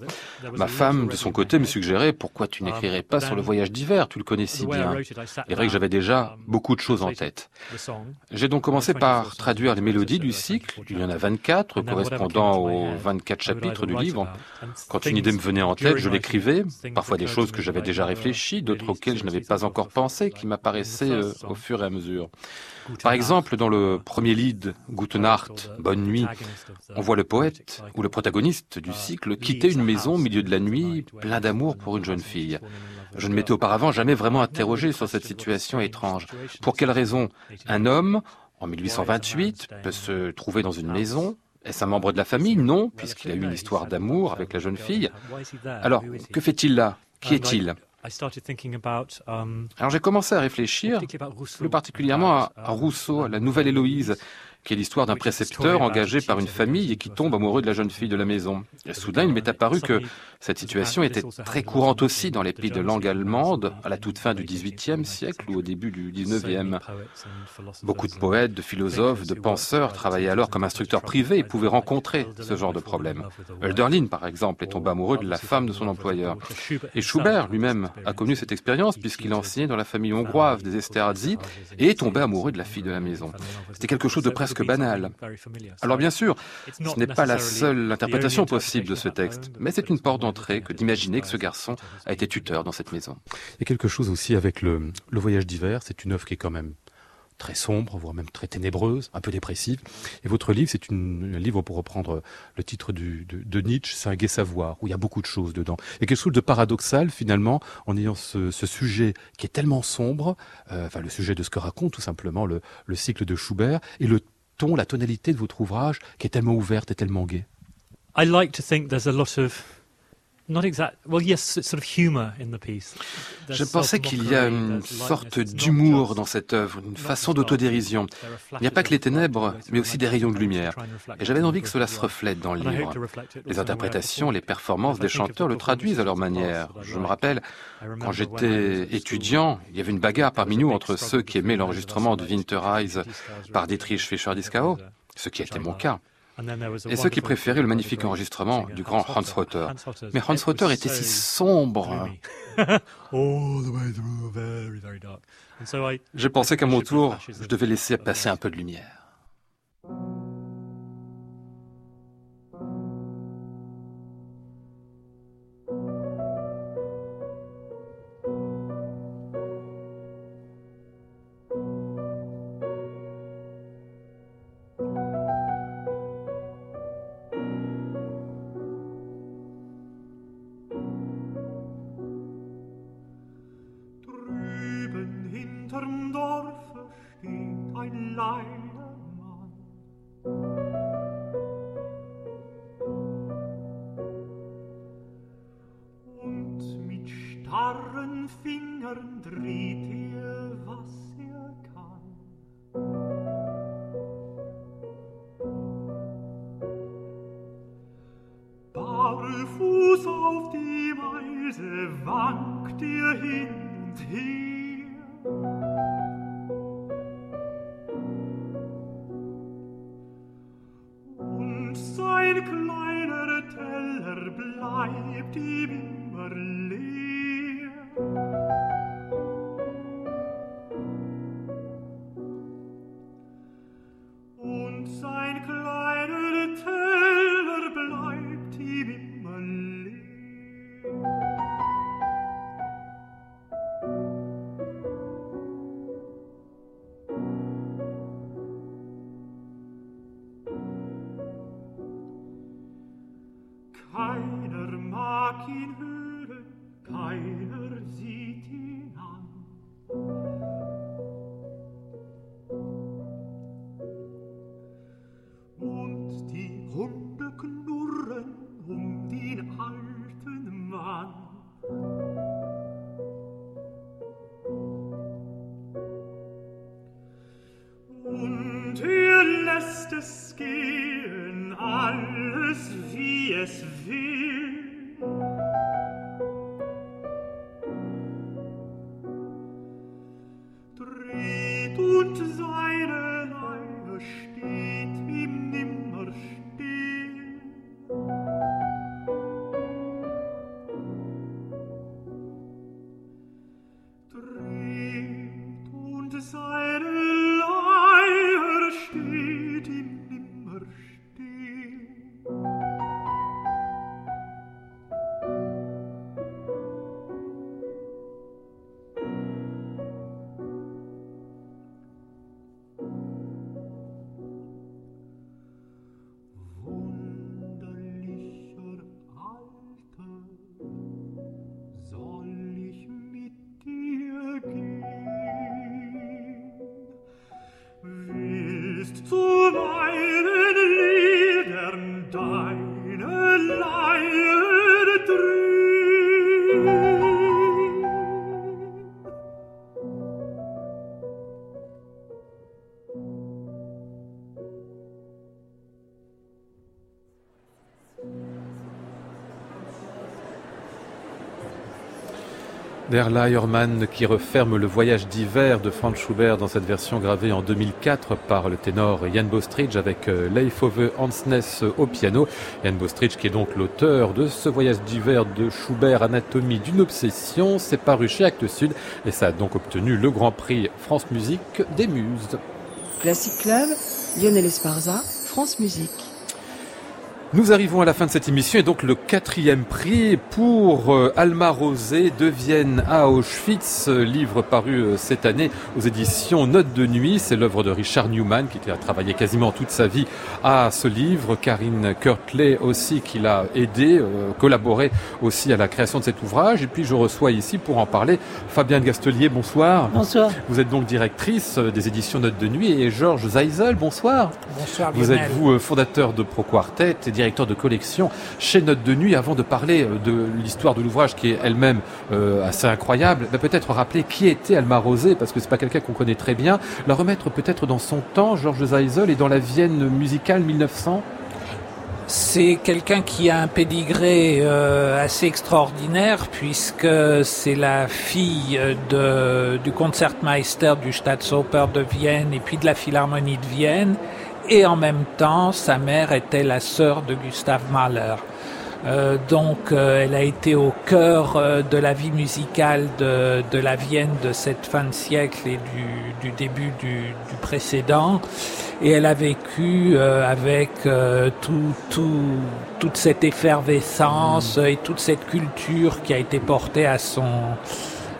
Ma femme, de son côté, me suggérait pourquoi tu n'écrirais pas sur le voyage d'hiver, tu le connais si bien. Il est vrai que j'avais déjà beaucoup de choses en tête. J'ai donc commencé par traduire les mélodies du cycle. Il y en a 24, correspondant aux 24 chapitres du livre. Quand une idée me venait en tête, je l'écrivais. Parfois des choses que j'avais déjà réfléchies, d'autres auxquelles je n'avais pas encore pensé, qui m'apparaissaient euh, au fur et à mesure. Par exemple, dans le premier lead, Gute Nacht, Bonne Nuit, on voit le poète ou le protagoniste du cycle quitter une maison au milieu de la nuit, plein d'amour pour une jeune fille. Je ne m'étais auparavant jamais vraiment interrogé sur cette situation étrange. Pour quelle raison un homme, en 1828, peut se trouver dans une maison? Est-ce un membre de la famille? Non, puisqu'il a eu une histoire d'amour avec la jeune fille. Alors, que fait-il là? Qui est-il? Alors j'ai commencé à réfléchir plus particulièrement à, à Rousseau, à la nouvelle Héloïse, qui est l'histoire d'un précepteur engagé par une famille et qui tombe amoureux de la jeune fille de la maison. Et soudain, il m'est apparu que cette situation était très courante aussi dans les pays de langue allemande à la toute fin du XVIIIe siècle ou au début du XIXe. Beaucoup de poètes, de philosophes, de penseurs travaillaient alors comme instructeurs privés et pouvaient rencontrer ce genre de problème. Hölderlin, par exemple, est tombé amoureux de la femme de son employeur. Et Schubert lui-même a connu cette expérience puisqu'il enseignait dans la famille hongroise des Esterhazy et est tombé amoureux de la fille de la maison. C'était quelque chose de presque banal. Alors bien sûr, ce n'est pas la seule interprétation possible de ce texte, mais c'est une porte d'entrée que d'imaginer que ce garçon a été tuteur dans cette maison. Il y a quelque chose aussi avec le, le voyage d'hiver, c'est une œuvre qui est quand même très sombre, voire même très ténébreuse, un peu dépressive. Et votre livre, c'est un livre, pour reprendre le titre du, de, de, Nietzsche, c'est un gai savoir, où il y a beaucoup de choses dedans. Il y a quelque chose de paradoxal, finalement, en ayant ce, ce sujet qui est tellement sombre, euh, enfin le sujet de ce que raconte tout simplement le, le cycle de Schubert, et le la tonalité de votre ouvrage qui est tellement ouverte et tellement gaie not exact. Well, yes, sort of humor in the piece. There's Je pensais qu'il y a une sorte d'humour dans cette œuvre, une façon d'autodérision. Il n'y a pas que les ténèbres, mais aussi des rayons de lumière. Et j'avais envie que cela se reflète dans le livre. Les interprétations, les performances des chanteurs le traduisent à leur manière. Je me rappelle, quand j'étais étudiant, il y avait une bagarre parmi nous entre ceux qui aimaient l'enregistrement de Winter Eyes par Dietrich Dietrich Fischer-Dieskau, ce qui était mon cas, Et ceux qui préféraient le magnifique enregistrement du grand Hans Rotter. Mais Hans was était si so sombre. J'ai pensé qu'à mon tour, je devais laisser passer un peu de lumière. Fingern drehte Der Leiermann qui referme le voyage d'hiver de Franz Schubert dans cette version gravée en 2004 par le ténor Jan Bostridge avec euh, Leif Ove Hansness au piano. Jan Bostridge qui est donc l'auteur de ce voyage d'hiver de Schubert, Anatomie d'une obsession. C'est paru chez Actes Sud et ça a donc obtenu le Grand Prix France Musique des Muses. Classic Club, Lionel Esparza, France Musique. Nous arrivons à la fin de cette émission et donc le quatrième prix pour euh, Alma Rosé de Vienne à Auschwitz, euh, livre paru euh, cette année aux éditions Notes de Nuit. C'est l'œuvre de Richard Newman qui a travaillé quasiment toute sa vie à ce livre. Karine Kurtley aussi qui l'a aidé, collaboré aussi à la création de cet ouvrage. Et puis je reçois ici pour en parler Fabienne Gastelier, bonsoir. Bonsoir. Vous êtes donc directrice des éditions Notes de Nuit et Georges Zeisel, bonsoir. Bonsoir. Vous êtes vous fondateur de Pro Quartet et directeur de collection chez Note de Nuit. Avant de parler euh, de l'histoire de l'ouvrage qui est elle-même euh, assez incroyable, bah, peut-être rappeler qui était Alma Rosé, parce que c'est pas quelqu'un qu'on connaît très bien. La remettre peut-être dans son temps, Georges Zeisel, et dans la Vienne musicale 1900 c'est quelqu'un qui a un pédigré euh, assez extraordinaire puisque c'est la fille du Concertmeister du Staatsoper de Vienne et puis de la Philharmonie de Vienne et en même temps sa mère était la sœur de Gustav Mahler. Euh, donc euh, elle a été au cœur euh, de la vie musicale de, de, la Vienne de cette fin de siècle et du, du début du, du, précédent. Et elle a vécu avec tout, tout, toute cette effervescence et toute cette culture qui a été portée à son,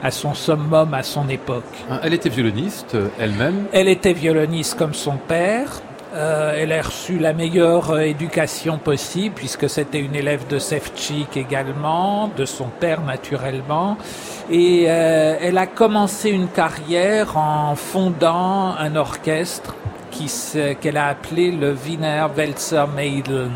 à son summum à son époque. Elle était violoniste elle-même? Elle était violoniste comme son père. Euh, elle a reçu la meilleure euh, éducation possible puisque c'était une élève de Sefchik également, de son père naturellement. Et euh, elle a commencé une carrière en fondant un orchestre qu'elle a appelé le Wiener Welser Maiden,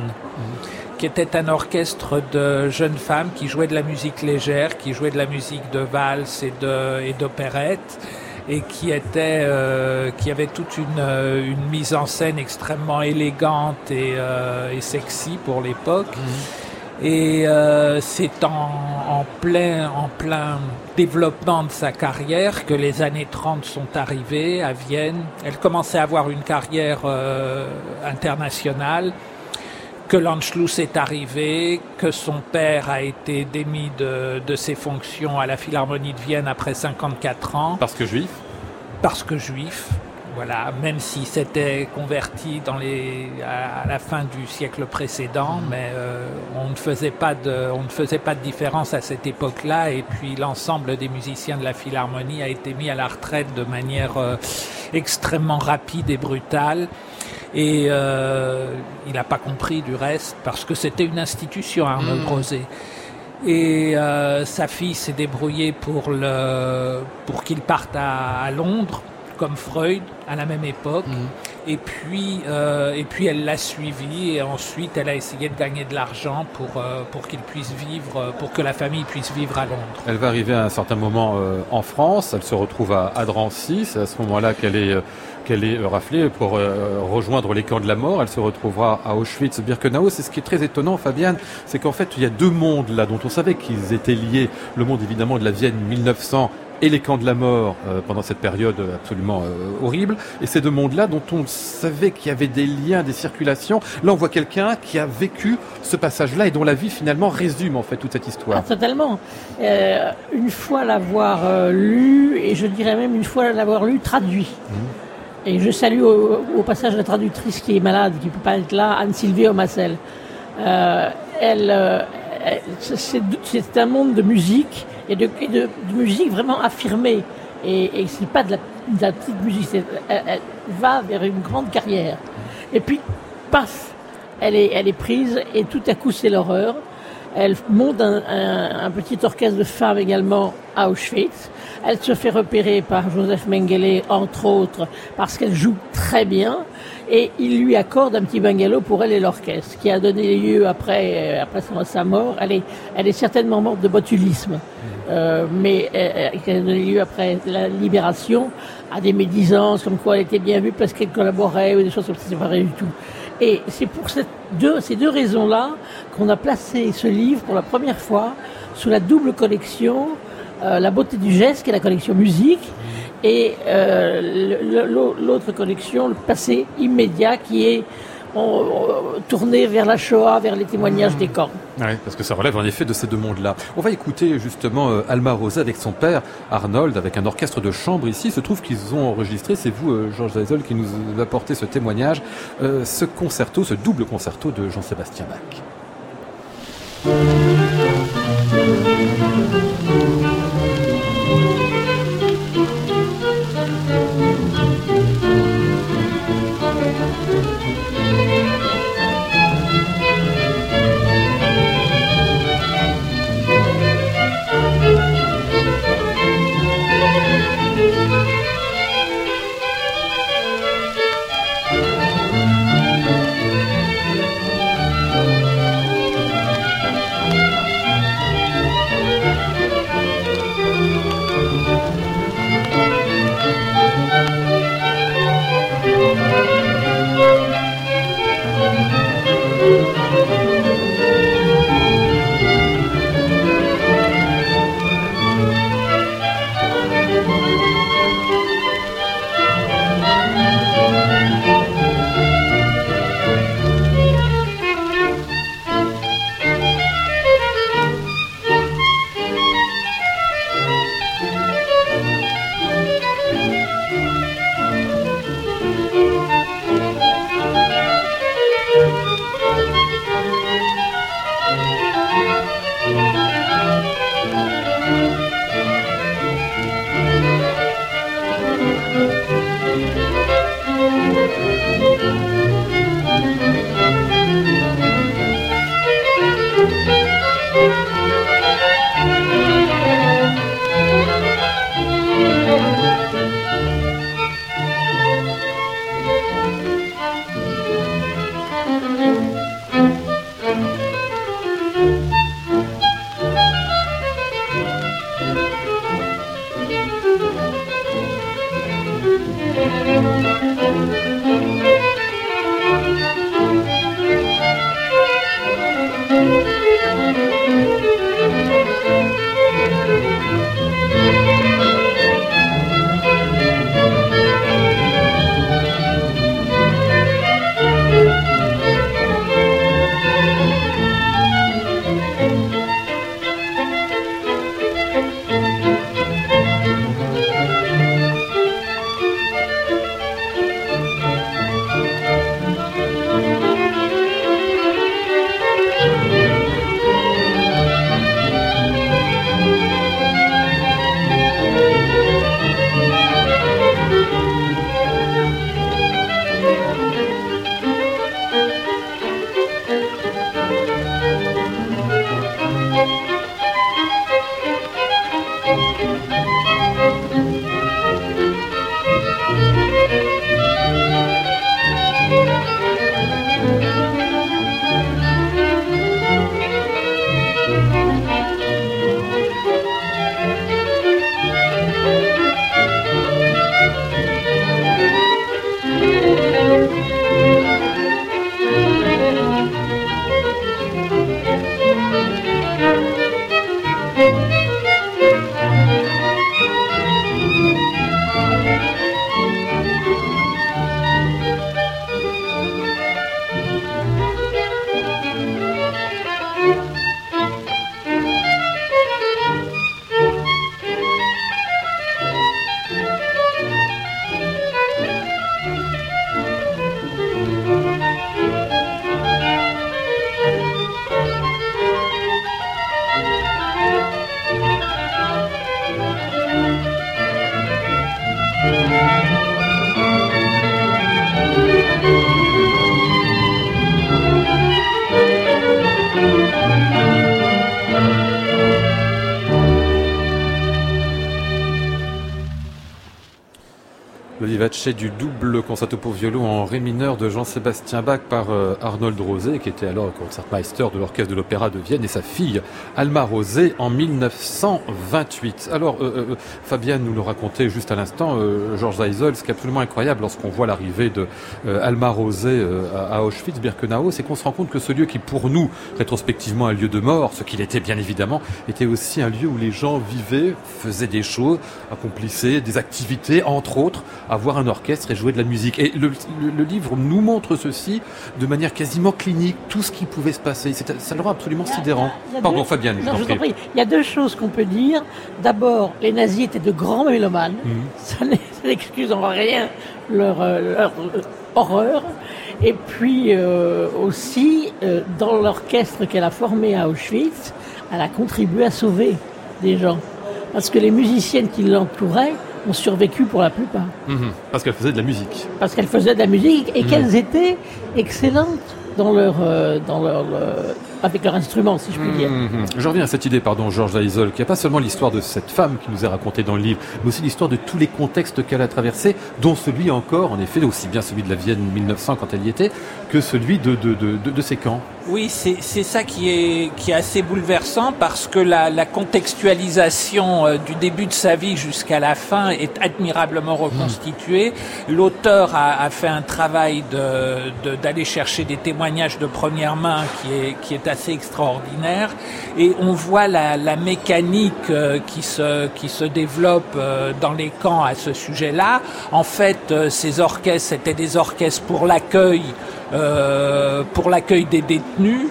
qui était un orchestre de jeunes femmes qui jouaient de la musique légère, qui jouaient de la musique de valse et d'opérette. Et et qui était euh, qui avait toute une, euh, une, mise en scène extrêmement élégante et, euh, et sexy pour l'époque. Mhm. Et euh, c'est en, en, plein en plein développement de sa carrière que les années 30 sont arrivées à Vienne. Elle commençait à avoir une carrière euh, internationale que l'Anschluss est arrivé, que son père a été démis de, de, ses fonctions à la Philharmonie de Vienne après 54 ans. Parce que juif? Parce que juif, voilà, même si c'était converti dans les, à, la fin du siècle précédent, mmh. mais euh, on, ne faisait pas de, on ne faisait pas de différence à cette époque-là, et puis l'ensemble des musiciens de la Philharmonie a été mis à la retraite de manière euh, extrêmement rapide et brutale. Et euh, il n'a pas compris du reste parce que c'était une institution, Arnaud mmh. Brosé. Et euh, sa fille s'est débrouillée pour, le, pour qu'il parte à, à, Londres, comme Freud, à la même époque. Mmh. Et, puis, euh, et puis elle l'a suivi et ensuite elle a essayé de gagner de l'argent pour, euh, pour qu'il puisse vivre, pour que la famille puisse vivre à Londres. Elle va arriver à un certain moment euh, en France, elle se retrouve à, à Drancy, c'est à ce moment-là qu'elle est qu'elle est raflée pour euh, rejoindre les camps de la mort. Elle se retrouvera à Auschwitz-Birkenau. C'est ce qui est très étonnant, Fabienne, c'est qu'en fait, il y a deux mondes là dont on savait qu'ils étaient liés. Le monde évidemment de la Vienne 1900 et les camps de la mort euh, pendant cette période absolument euh, horrible. Et ces deux mondes-là dont on savait qu'il y avait des liens, des circulations. Là, on voit quelqu'un qui a vécu ce passage-là et dont la vie finalement résume en fait toute cette histoire. Ah, totalement. Euh, une fois l'avoir lu, et je dirais même une fois l'avoir lu traduit. Mmh. Et je salue au, au, passage la traductrice qui est malade, qui ne peut pas être là, Anne-Sylvie Omassel. Elle, c'est un monde de musique et de, de, musique vraiment affirmée. Et, et c'est pas de la, petite musique, elle, va vers une grande carrière. Et puis, paf, elle est, prise et tout à coup c'est l'horreur. Elle monte un, un, petit orchestre de femmes également à Auschwitz. Elle se fait repérer par Joseph Mengele, entre autres, parce qu'elle joue très bien. Et il lui accorde un petit bungalow pour elle et l'orchestre, qui a donné lieu après, après sa mort. Elle est certainement morte de botulisme, euh, mais euh, qui a donné lieu après la libération à des médisances, comme quoi elle était bien vue parce qu'elle collaborait ou des choses comme ça, c'est pas rien du tout. Et c'est pour cette deux, ces deux raisons-là qu'on a placé ce livre pour la première fois sous la double collection euh, La beauté du geste, qui est la collection musique, et euh, l'autre collection, le passé immédiat, qui est tourné vers la Shoah, vers les témoignages des camps. Ouais, parce que ça relève en effet de ces deux mondes-là. On va écouter justement euh, Alma Rosa avec son père Arnold, avec un orchestre de chambre ici. Il se trouve qu'ils ont enregistré, c'est vous, euh, Georges Zeisel, qui nous a apporté ce témoignage, euh, ce concerto, ce double concerto de Jean-Sébastien Bach. Du double concerto pour violon en ré mineur de Jean-Sébastien Bach par euh, Arnold Rosé, qui était alors concertmeister de l'orchestre de l'Opéra de Vienne, et sa fille Alma Rosé en 1928. Alors, euh, euh, Fabienne nous le racontait juste à l'instant, euh, Georges Zeisel, ce qui est absolument incroyable lorsqu'on voit l'arrivée de euh, Alma Rosé euh, à Auschwitz-Birkenau, c'est qu'on se rend compte que ce lieu qui pour nous, rétrospectivement, un lieu de mort, ce qu'il était bien évidemment, était aussi un lieu où les gens vivaient, faisaient des choses, accomplissaient des activités, entre autres, avoir voir un orchestre et jouer de la musique. Et le, le- le livre nous montre ceci de manière quasiment clinique, tout ce qui pouvait se passer. Ça le rend absolument sidérant. Il y a Pardon, deux- Fabienne, je Non, je t'en prie. prie. Il y a deux choses qu'on peut dire. D'abord, les nazis étaient de grands mélomanes. Mhm. Ça n'excuse en rien leur, euh, leur, euh, horreur. Et puis euh, aussi, euh, dans l'orchestre qu'elle a formé à Auschwitz, elle a contribué à sauver des gens. Parce que les musiciennes qui l'entouraient ont survécu pour la plupart. Mhm. Parce qu'elle faisait de la musique. Parce qu'elles faisaient de la musique et Mhm. qu'elles étaient excellentes dans leur, euh, dans leur, euh, avec leur instrument, si je puis dire. Mhm. Je reviens à cette idée, pardon, Georges Laïsol, qui a pas seulement l'histoire de cette femme qui nous est racontée dans le livre, mais aussi l'histoire de tous les contextes qu'elle a traversés, dont celui encore, en effet, aussi bien celui de la Vienne 1900 quand elle y était, que celui de, de, de, de, de ces camps. Oui, c'est ça qui est, qui est assez bouleversant parce que la, la contextualisation euh, du début de sa vie jusqu'à la fin est admirablement reconstituée. L'auteur a, a fait un travail de- de- d'aller chercher des témoignages de première main qui est, qui est assez extraordinaire et on voit la, la mécanique euh, qui, se, qui se développe euh, dans les camps à ce sujet-là. En fait, ces orchestres, c'était des orchestres pour l'accueil euh, pour l'accueil des détenus,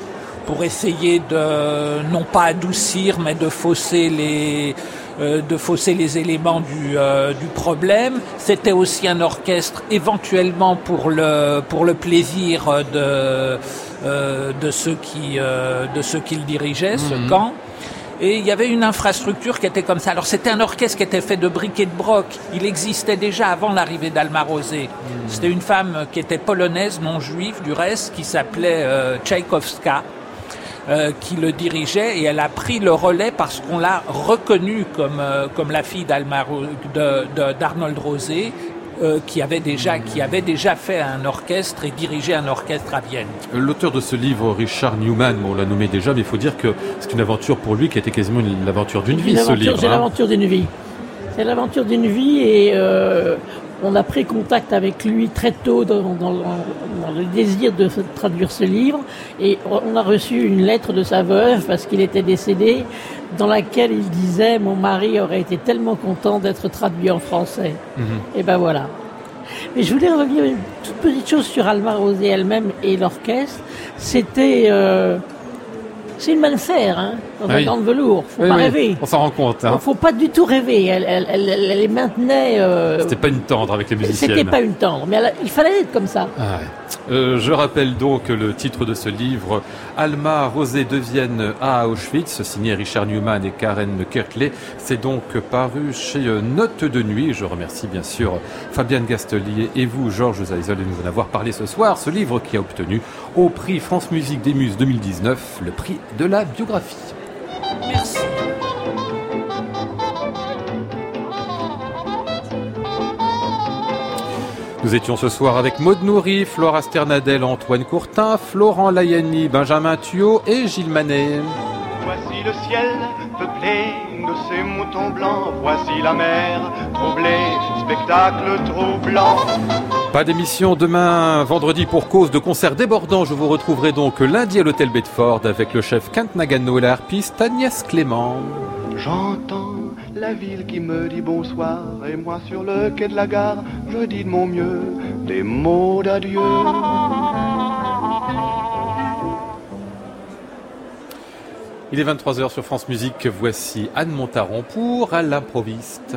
pour essayer de non pas adoucir, mais de fausser les euh, de fausser les éléments du, euh, du problème. C'était aussi un orchestre éventuellement pour le pour le plaisir de euh, de ceux qui euh, de ceux qui le dirigeaient, ce Mhm. camp. Et il y avait une infrastructure qui était comme ça. Alors c'était un orchestre qui était fait de briques et de broc. Il existait déjà avant l'arrivée d'Alma Rosé. C'était une femme qui était polonaise, non juive du reste, qui s'appelait euh, Tchaïkovska, euh, qui le dirigeait et elle a pris le relais parce qu'on l'a reconnue comme, euh, comme la fille d'Arnold Rosé. Euh, qui avait déjà qui avait déjà fait un orchestre et dirigé un orchestre à Vienne. L'auteur de ce livre, Richard Newman, bon, on l'a nommé déjà, mais il faut dire que c'est une aventure pour lui qui a été quasiment une- l'aventure d'une vie, ce livre. C'est hein. l'aventure d'une vie. C'est l'aventure d'une vie et euh, on a pris contact avec lui très tôt dans, dans- dans le désir de traduire ce livre et on a reçu une lettre de sa veuve parce qu'il était décédé dans laquelle il disait mon mari aurait été tellement content d'être traduit en français. Mhm. Et ben voilà. Mais je voulais revenir une toute petite chose sur Alma Rosé elle-même et l'orchestre. C'était euh, c'est une manne hein, dans Ah un oui. gant de velours. Faut Oui, pas oui, rêver. On s'en rend compte. Hein. Faut pas du tout rêver. Elle, elle, elle, les maintenait. euh, C'était pas une tendre avec les musiciennes. C'était pas une tendre, mais il fallait être comme ça. Ah ouais. Euh, je rappelle donc le titre de ce livre, Alma Rosé de Vienne à Auschwitz, signé Richard Newman et Karen Kirkley. C'est donc paru chez euh, Note de Nuit. Je remercie bien sûr Fabienne Gastelier et vous, Georges Zaisel, de nous en avoir parlé ce soir. Ce livre qui a obtenu au prix France Musique des Muses 2019 le prix de la biographie. Merci. Nous étions ce soir avec Maud Nourri, Flora Sternadel, Antoine Courtin, Florent Layani, Benjamin Thuot et Gilles Manet. Voici le ciel peuplé de ces moutons blancs. Voici la mer troublée, spectacle troublant. Pas d'émission demain, vendredi, pour cause de concert débordant. Je vous retrouverai donc lundi à l'hôtel Bedford avec le chef Kent Nagano et la harpiste Agnès Clément. J'entends la ville qui me dit bonsoir et moi sur le quai de la gare, je dis de mon mieux des mots d'adieu. Il est 23h sur France Musique. Voici Anne Montaron pour À l'improviste.